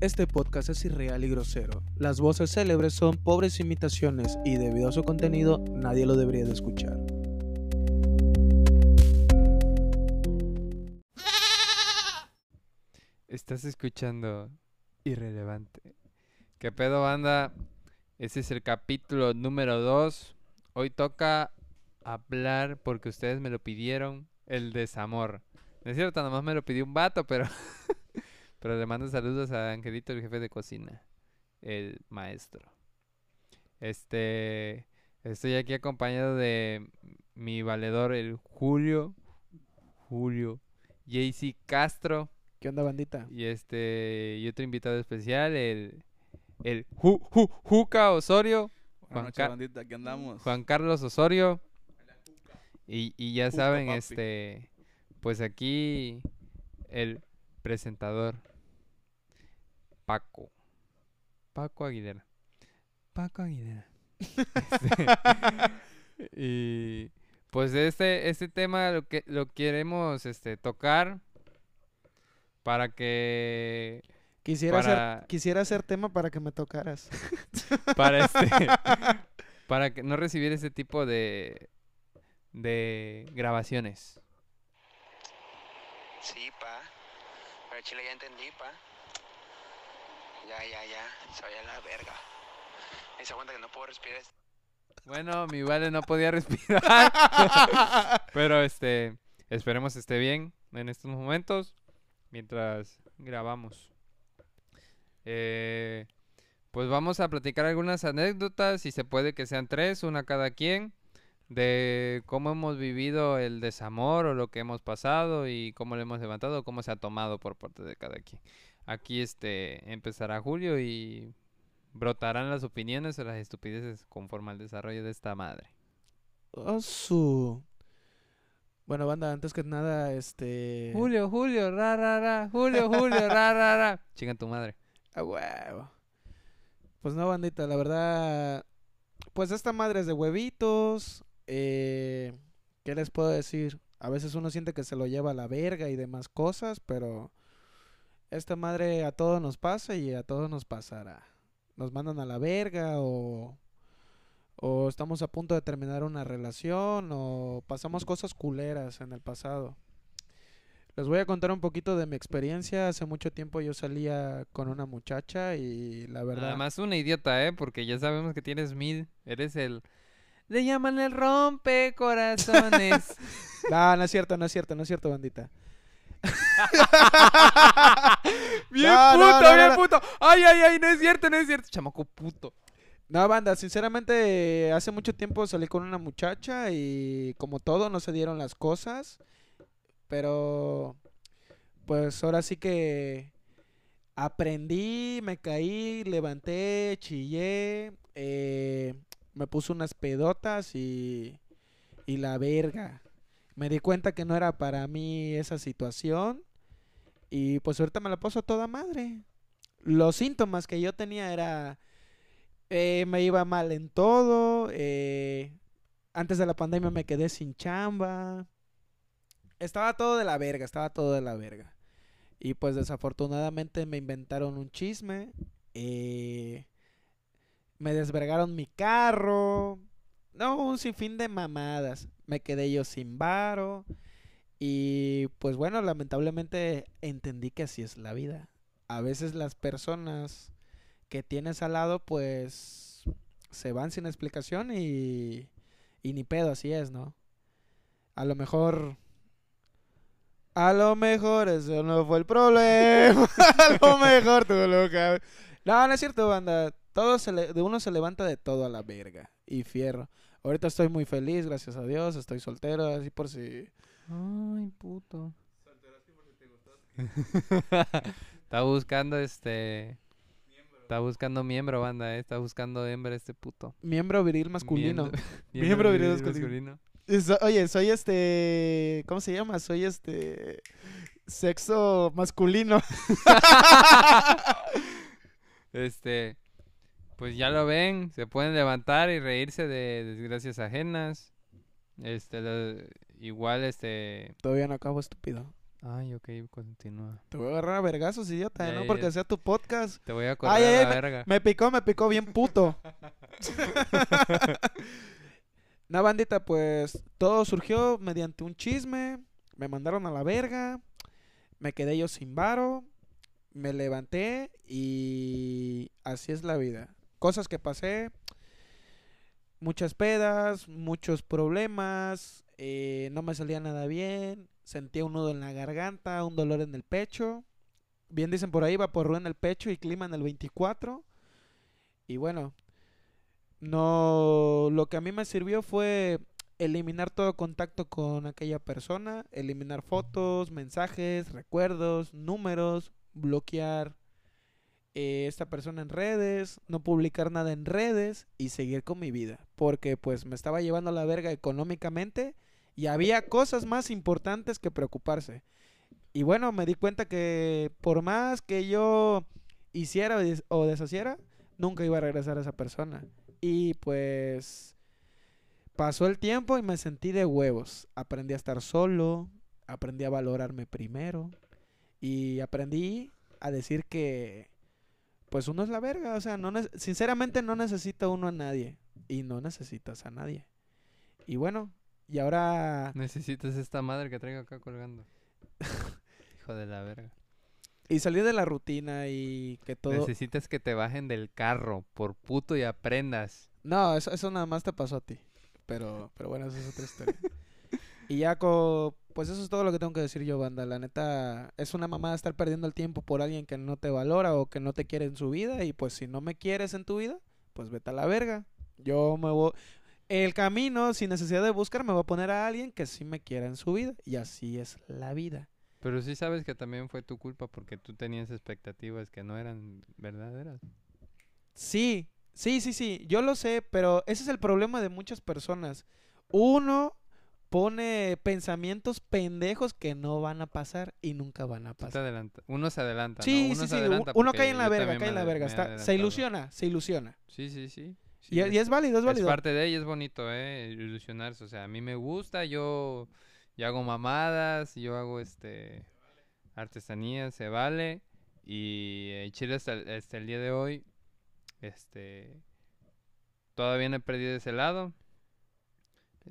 Este podcast es irreal y grosero. Las voces célebres son pobres imitaciones y debido a su contenido nadie lo debería de escuchar. Estás escuchando Irrelevante. ¿Qué pedo, banda? Este es el capítulo número 2. Hoy toca hablar, porque ustedes me lo pidieron, el desamor. No es cierto, nomás me lo pidió un vato, pero... pero le mando saludos a Angelito, el jefe de cocina. El maestro. Este... Estoy aquí acompañado de mi valedor, el Julio. Julio. JC Castro. ¿Qué onda, bandita? Y este, y otro invitado especial, el, el Ju, Ju, Juca Osorio, Buenas Juan noches, bandita, aquí andamos. Juan Carlos Osorio. Y, y ya Juca, saben, papi. este, pues aquí el presentador, Paco. Paco Aguilera. Paco Aguilera. Este, y pues este, este tema lo que lo queremos este tocar para que Quisiera, Para- hacer, quisiera hacer tema para que me tocaras. para este para que no recibir ese tipo de de grabaciones. Sí, pa. Pero Chile ya entendí, pa. Ya, ya, ya. Se a la verga. Se que no puedo respirar. Bueno, mi vale no podía respirar. Pero este esperemos esté bien en estos momentos mientras grabamos. Eh, pues vamos a platicar algunas anécdotas, si se puede que sean tres, una cada quien, de cómo hemos vivido el desamor o lo que hemos pasado y cómo lo hemos levantado, cómo se ha tomado por parte de cada quien. Aquí este empezará Julio y brotarán las opiniones o las estupideces conforme al desarrollo de esta madre. Oh, su... Bueno, banda, antes que nada, este... Julio, Julio, ra, ra, ra, Julio, Julio, ra, ra, ra. Chinga tu madre. A huevo. Pues no, bandita, la verdad. Pues esta madre es de huevitos. Eh, ¿Qué les puedo decir? A veces uno siente que se lo lleva a la verga y demás cosas, pero esta madre a todos nos pasa y a todos nos pasará. Nos mandan a la verga o, o estamos a punto de terminar una relación o pasamos cosas culeras en el pasado. Les voy a contar un poquito de mi experiencia. Hace mucho tiempo yo salía con una muchacha y la verdad... Además, una idiota, ¿eh? Porque ya sabemos que tienes mil. Eres el. Le llaman el rompe corazones. No, no es cierto, no es cierto, no es cierto, bandita. bien No, puto, no, no, bien puto. Ay, ay, ay, no es cierto, no es cierto. Chamaco puto. No, banda, sinceramente, hace mucho tiempo salí con una muchacha y como todo, no se dieron las cosas. Pero, pues ahora sí que aprendí, me caí, levanté, chillé, eh, me puse unas pedotas y, y la verga. Me di cuenta que no era para mí esa situación y pues ahorita me la paso toda madre. Los síntomas que yo tenía era... eh, me iba mal en todo. eh, antes de la pandemia me quedé sin chamba. Estaba todo de la verga, estaba todo de la verga. Y pues desafortunadamente me inventaron un chisme. eh, me desvergaron mi carro. No, un sinfín de mamadas. Me quedé yo sin varo. Y pues bueno, lamentablemente entendí que así es la vida. A veces las personas que tienes al lado, pues se van sin explicación y, y ni pedo, así es, ¿no? A lo mejor. A lo mejor eso no fue el problema. a lo mejor tú lo. No, no es cierto, banda. Todo se le- de uno se levanta de todo a la verga. Y fierro. Ahorita estoy muy feliz, gracias a Dios. Estoy soltero, así por si. Ay, puto. Está buscando este. Está buscando miembro, banda, ¿eh? Está buscando hembra este puto. Miembro viril masculino. Miembro- Miembro viril viril masculino. So- oye, soy este. ¿Cómo se llama? Soy este. Sexo masculino. Este, pues ya lo ven, se pueden levantar y reírse de desgracias ajenas. Este, lo- igual este, Todavía no acabo, estúpido. Ay, ok, continúa. Te voy a agarrar a vergazos, idiota, Ya, ¿no? Porque sea tu podcast. Te voy a Ay, ay, a ay, la verga. Me picó, me picó bien puto. Una bandita, pues todo surgió mediante un chisme. Me mandaron a la verga. Me quedé yo sin varo. Me levanté y así es la vida. Cosas que pasé. Muchas pedas, muchos problemas. Eh, no me salía nada bien. Sentía un nudo en la garganta, un dolor en el pecho. Bien dicen por ahí, vaporru en el pecho y clima en el 24. Y bueno, no, lo que a mí me sirvió fue eliminar todo contacto con aquella persona, eliminar fotos, mensajes, recuerdos, números, bloquear eh, esta persona en redes, no publicar nada en redes y seguir con mi vida, porque pues me estaba llevando a la verga económicamente y había cosas más importantes que preocuparse. Y bueno, me di cuenta que por más que yo hiciera o des- o deshaciera, nunca iba a regresar a esa persona. Y pues pasó el tiempo y me sentí de huevos. Aprendí a estar solo, aprendí a valorarme primero y aprendí a decir que pues uno es la verga, o sea, no sinceramente no necesita uno a nadie y no necesitas a nadie. Y bueno, y ahora Necesitas esta madre que traigo acá colgando. Hijo de la verga. y salí de la rutina y que todo Necesitas que te bajen del carro por puto y aprendas. No, eso, eso nada más te pasó a ti. Pero, pero bueno, esa es otra historia. y ya, co- pues eso es todo lo que tengo que decir yo, banda. La neta, es una mamada estar perdiendo el tiempo por alguien que no te valora o que no te quiere en su vida. Y pues si no me quieres en tu vida, pues vete a la verga. Yo me voy... El camino, sin necesidad de buscar, me voy a poner a alguien que sí me quiera en su vida. Y así es la vida. Pero sí sabes que también fue tu culpa porque tú tenías expectativas que no eran verdaderas. Sí, sí, sí, sí, yo lo sé, pero ese es el problema de muchas personas. Uno pone pensamientos pendejos que no van a pasar y nunca van a pasar. adelanta- Uno se adelanta, Sí, ¿no? Uno sí, se sí, adelanta uno cae en la verga, cae en la verga, está- se ilusiona, se ilusiona. Sí, sí, sí. Sí, Y, y es válido, es es válido. parte de ella, es bonito, ¿eh? Ilusionarse. O sea, a mí me gusta, yo, yo hago mamadas, yo hago este artesanía, se vale. Y en Chile hasta, el- hasta el día de hoy, este, todavía no he perdido ese lado.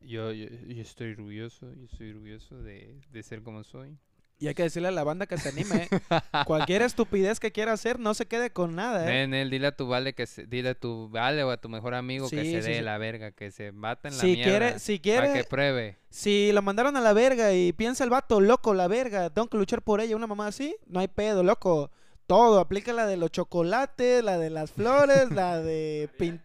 Yo, yo, yo estoy orgulloso, yo estoy orgulloso de, de ser como soy. Y hay que decirle a la banda que se anime. ¿eh? Cualquier estupidez que quiera hacer, no se quede con nada, ¿eh? Ven, él, dile a tu vale que se, dile a tu vale o a tu mejor amigo que se sí, dé sí. la verga, que se bata en la Si mierda. quiere, si Para que quiere, pruebe. si lo mandaron a la verga y piensa el vato, loco, la verga, tengo que luchar por ella, una mamá así, no hay pedo, loco. Todo, aplica la de los chocolates, la de las flores, la de pin-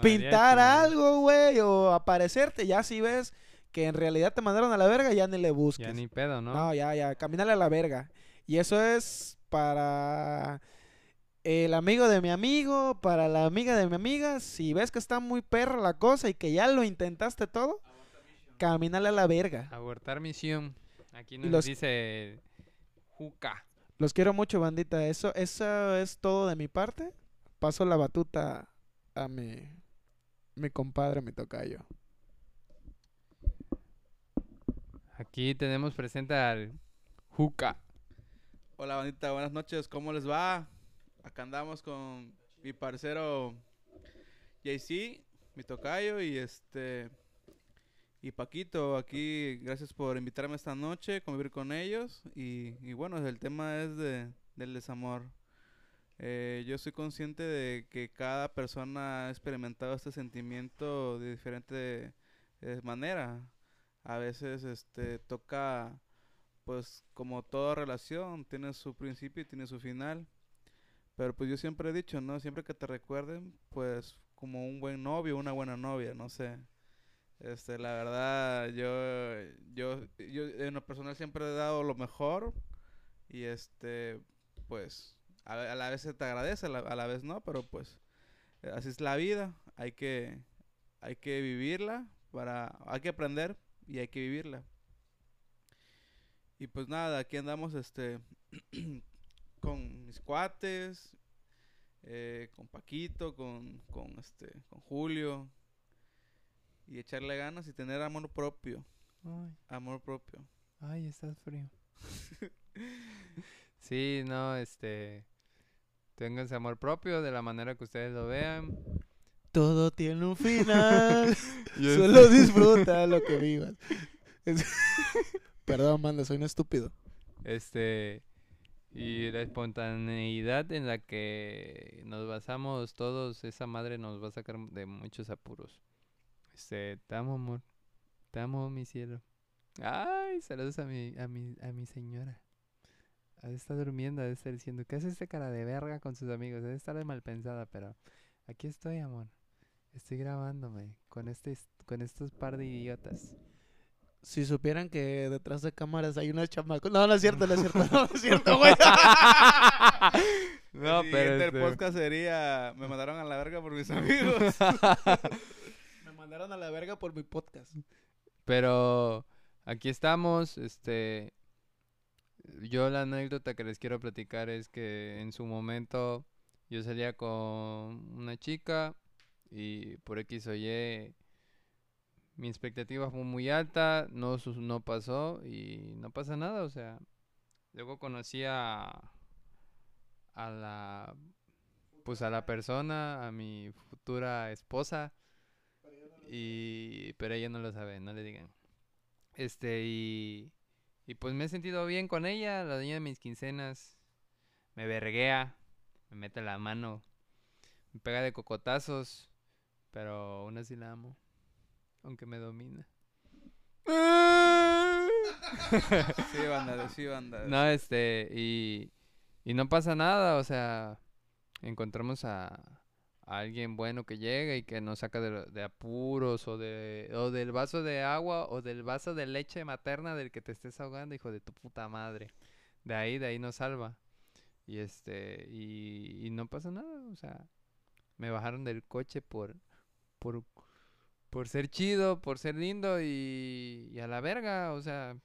pintar algo, güey, o aparecerte. Ya si ves que en realidad te mandaron a la verga, ya ni le busques. Ya ni pedo, ¿no? ¿no? ya, ya, camínale a la verga. Y eso es para el amigo de mi amigo, para la amiga de mi amiga. Si ves que está muy perra la cosa y que ya lo intentaste todo, camínale a la verga. Abortar misión. Aquí nos los- dice Juca. Los quiero mucho, bandita. Eso, eso es todo de mi parte. Paso la batuta a mi, mi compadre, mi tocayo. Aquí tenemos presente al Juca. Hola bandita, buenas noches, ¿cómo les va? Acá andamos con mi parcero JC, mi tocayo y este y Paquito, aquí gracias por invitarme esta noche, convivir con ellos y, bueno, el tema es de, del desamor. Eh, yo soy consciente de que cada persona ha experimentado este sentimiento de diferente eh, manera. A veces este toca pues como toda relación tiene su principio y tiene su final. Pero pues yo siempre he dicho, ¿no? Siempre que te recuerden, pues como un buen novio, una buena novia, no sé. Este, la verdad, yo, yo, yo en lo personal siempre he dado lo mejor y este, pues a, a la vez se te agradece, a la, a la vez no, pero pues así es la vida, hay que, hay que vivirla para, hay que aprender y hay que vivirla. Y pues nada, aquí andamos este con mis cuates, eh, con Paquito, con, con este, con Julio. Y echarle ganas y tener amor propio. Ay, Amor propio. ay, estás frío. Sí, no, este. Ténganse amor propio de la manera que ustedes lo vean. Todo tiene un final. Solo disfruta lo que vivas. Es- Perdón, manda, soy un estúpido. Este. Y la espontaneidad en la que nos basamos todos, esa madre nos va a sacar de muchos apuros. Este, te amo, amor. Te amo, mi cielo. Ay, saludos a mi, a mi, a mi señora. Ha de estar durmiendo, ha de estar diciendo, ¿qué hace este cara de verga con sus amigos? Debe estar de mal pensada, pero aquí estoy, amor. Estoy grabándome con este, con estos par de idiotas. Si supieran que detrás de cámaras hay unos chamacos. No, no es cierto, no es cierto. No, no es cierto, güey. No, el pero siguiente este- podcast sería... Me mandaron a la verga por mis amigos. Me mandaron a la verga por mi podcast. Pero aquí estamos, este yo la anécdota que les quiero platicar es que en su momento yo salía con una chica y por X o Y mi expectativa fue muy alta, no no pasó y no pasa nada, o sea, luego conocí a a la pues a la persona, a mi futura esposa y pero ella no lo sabe, no le digan. Este y y pues me he sentido bien con ella, la dueña de mis quincenas. Me verguea, me mete la mano, me pega de cocotazos, pero aún así la amo, aunque me domina. sí, banda, sí, banda. No, este, y, y no pasa nada, o sea, encontramos a, a alguien bueno que llega y que nos saca de, de apuros o, de, o del vaso de agua o del vaso de leche materna del que te estés ahogando, hijo de tu puta madre. De ahí, de ahí nos salva. Y este, y, y no pasa nada, o sea, me bajaron del coche por, por, por ser chido, por ser lindo y, a la verga, o sea,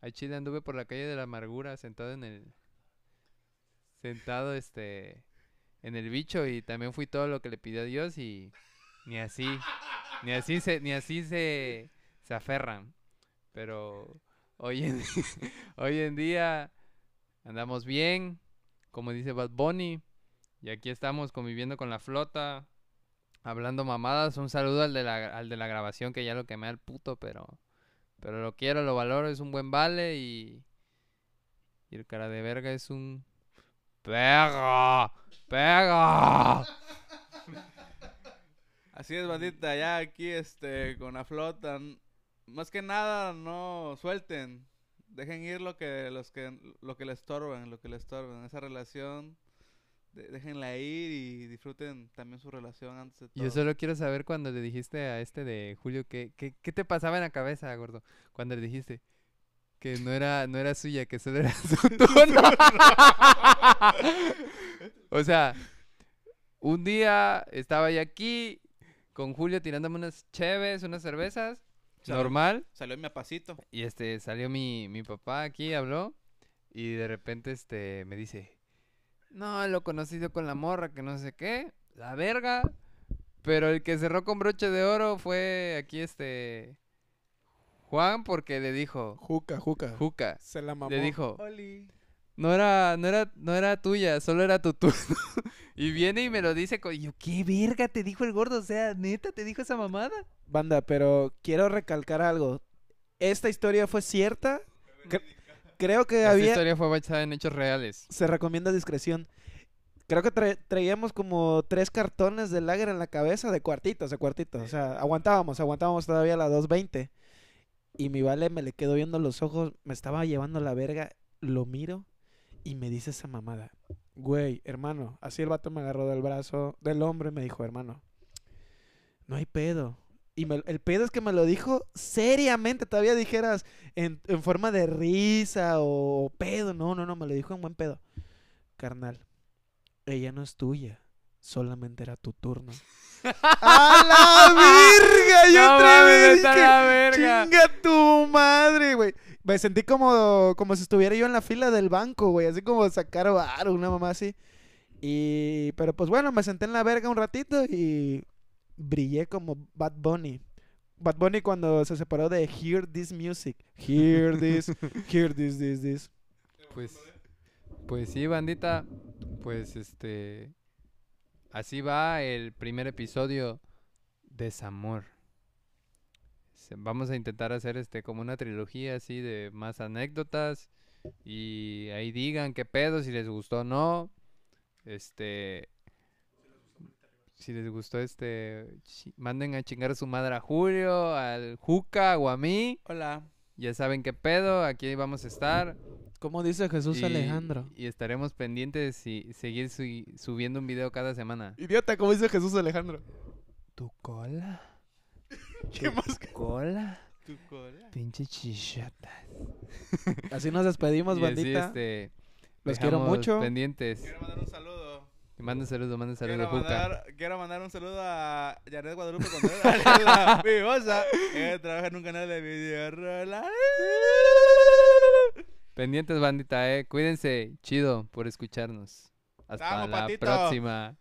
al chile anduve por la calle de la amargura sentado en el sentado este en el bicho y también fui todo lo que le pidió Dios y ni así ni así se ni así se se aferran. Pero hoy en hoy en día andamos bien, como dice Bad Bunny, y aquí estamos conviviendo con la flota, hablando mamadas. Un saludo al de la, al de la grabación que ya lo quemé al puto, pero pero lo quiero, lo valoro, es un buen vale y. Y el cara de verga es un. ¡Pega! ¡Pega! Así es, bandita, ya aquí este con la flota. Más que nada no suelten. Dejen ir lo que los que lo que les estorban, lo que les estorban, esa relación. Déjenla ir y disfruten también su relación antes de todo. Yo solo quiero saber cuando le dijiste a este de Julio que, que- qué te pasaba en la cabeza, gordo. Cuando le dijiste que no era, no era suya, que solo era su turno. o sea, un día estaba yo aquí con Julio tirándome unas cheves, unas cervezas, normal. Salió mi apacito. Y este, salió mi, mi papá aquí, habló. Y de repente, este, me dice, no, lo conocido con la morra, que no sé qué, la verga. Pero el que cerró con broche de oro fue aquí, este, Juan, porque le dijo, Juca, juca. Juca, Se la mamó. le dijo, Oli. no era, no era, no era tuya, solo era tu turno. y viene y me lo dice, co- y yo, ¿qué verga te dijo el gordo? O sea, neta, te dijo esa mamada. Banda, pero quiero recalcar algo. Esta historia fue cierta. Cre- creo que Esta había... historia fue basada en hechos reales. Se recomienda discreción. Creo que tra- traíamos como tres cartones de lager en la cabeza de cuartitos, de cuartitos. O sea, aguantábamos, aguantábamos todavía la 220. Y mi vale me le quedó viendo los ojos, me estaba llevando la verga, lo miro y me dice esa mamada. Güey, hermano, así el vato me agarró del brazo, del hombro y me dijo, hermano, no hay pedo. Y me- el pedo es que me lo dijo seriamente, todavía dijeras en, en forma de risa o pedo. No, no, no, me lo dijo en buen pedo. Carnal, ella no es tuya, solamente era tu turno. ¡A la verga! Yo No entré mames, y vete a dije, la verga. ¡Chinga tu madre, güey! Me sentí como, como si estuviera yo en la fila del banco, güey. Así como sacar varo, una mamá así. Y... Pero pues bueno, me senté en la verga un ratito y... Brillé como Bad Bunny. Bad Bunny cuando se separó de Hear This Music. Hear This, Hear This, This, This. Pues, pues sí, bandita. Pues este. Así va el primer episodio. Desamor. Se- Vamos a intentar hacer este como una trilogía así de más anécdotas. Y ahí digan qué pedo, si les gustó o no. Este. Si les gustó este. Manden a chingar a su madre a Julio, al Juca o a mí. Hola. Ya saben qué pedo, aquí vamos a estar. Como dice Jesús Y- Alejandro. Y estaremos pendientes y seguir subiendo un video cada semana. Idiota, como dice Jesús Alejandro. ¿Tu cola? ¿Qué más? ¿Cola? Tu cola. Pinche chichata. Así nos despedimos, Y así, bandita. este, Los quiero mucho. pendientes. Quiero mandar un saludo. Y manda saludos, manda saludos, Quiero mandar, quiero mandar un saludo a Janet Guadalupe Contreras, la vivosa, que trabaja en un canal de video. Pendientes, bandita, eh. Cuídense. Chido por escucharnos. Hasta Vamos, la patito. próxima.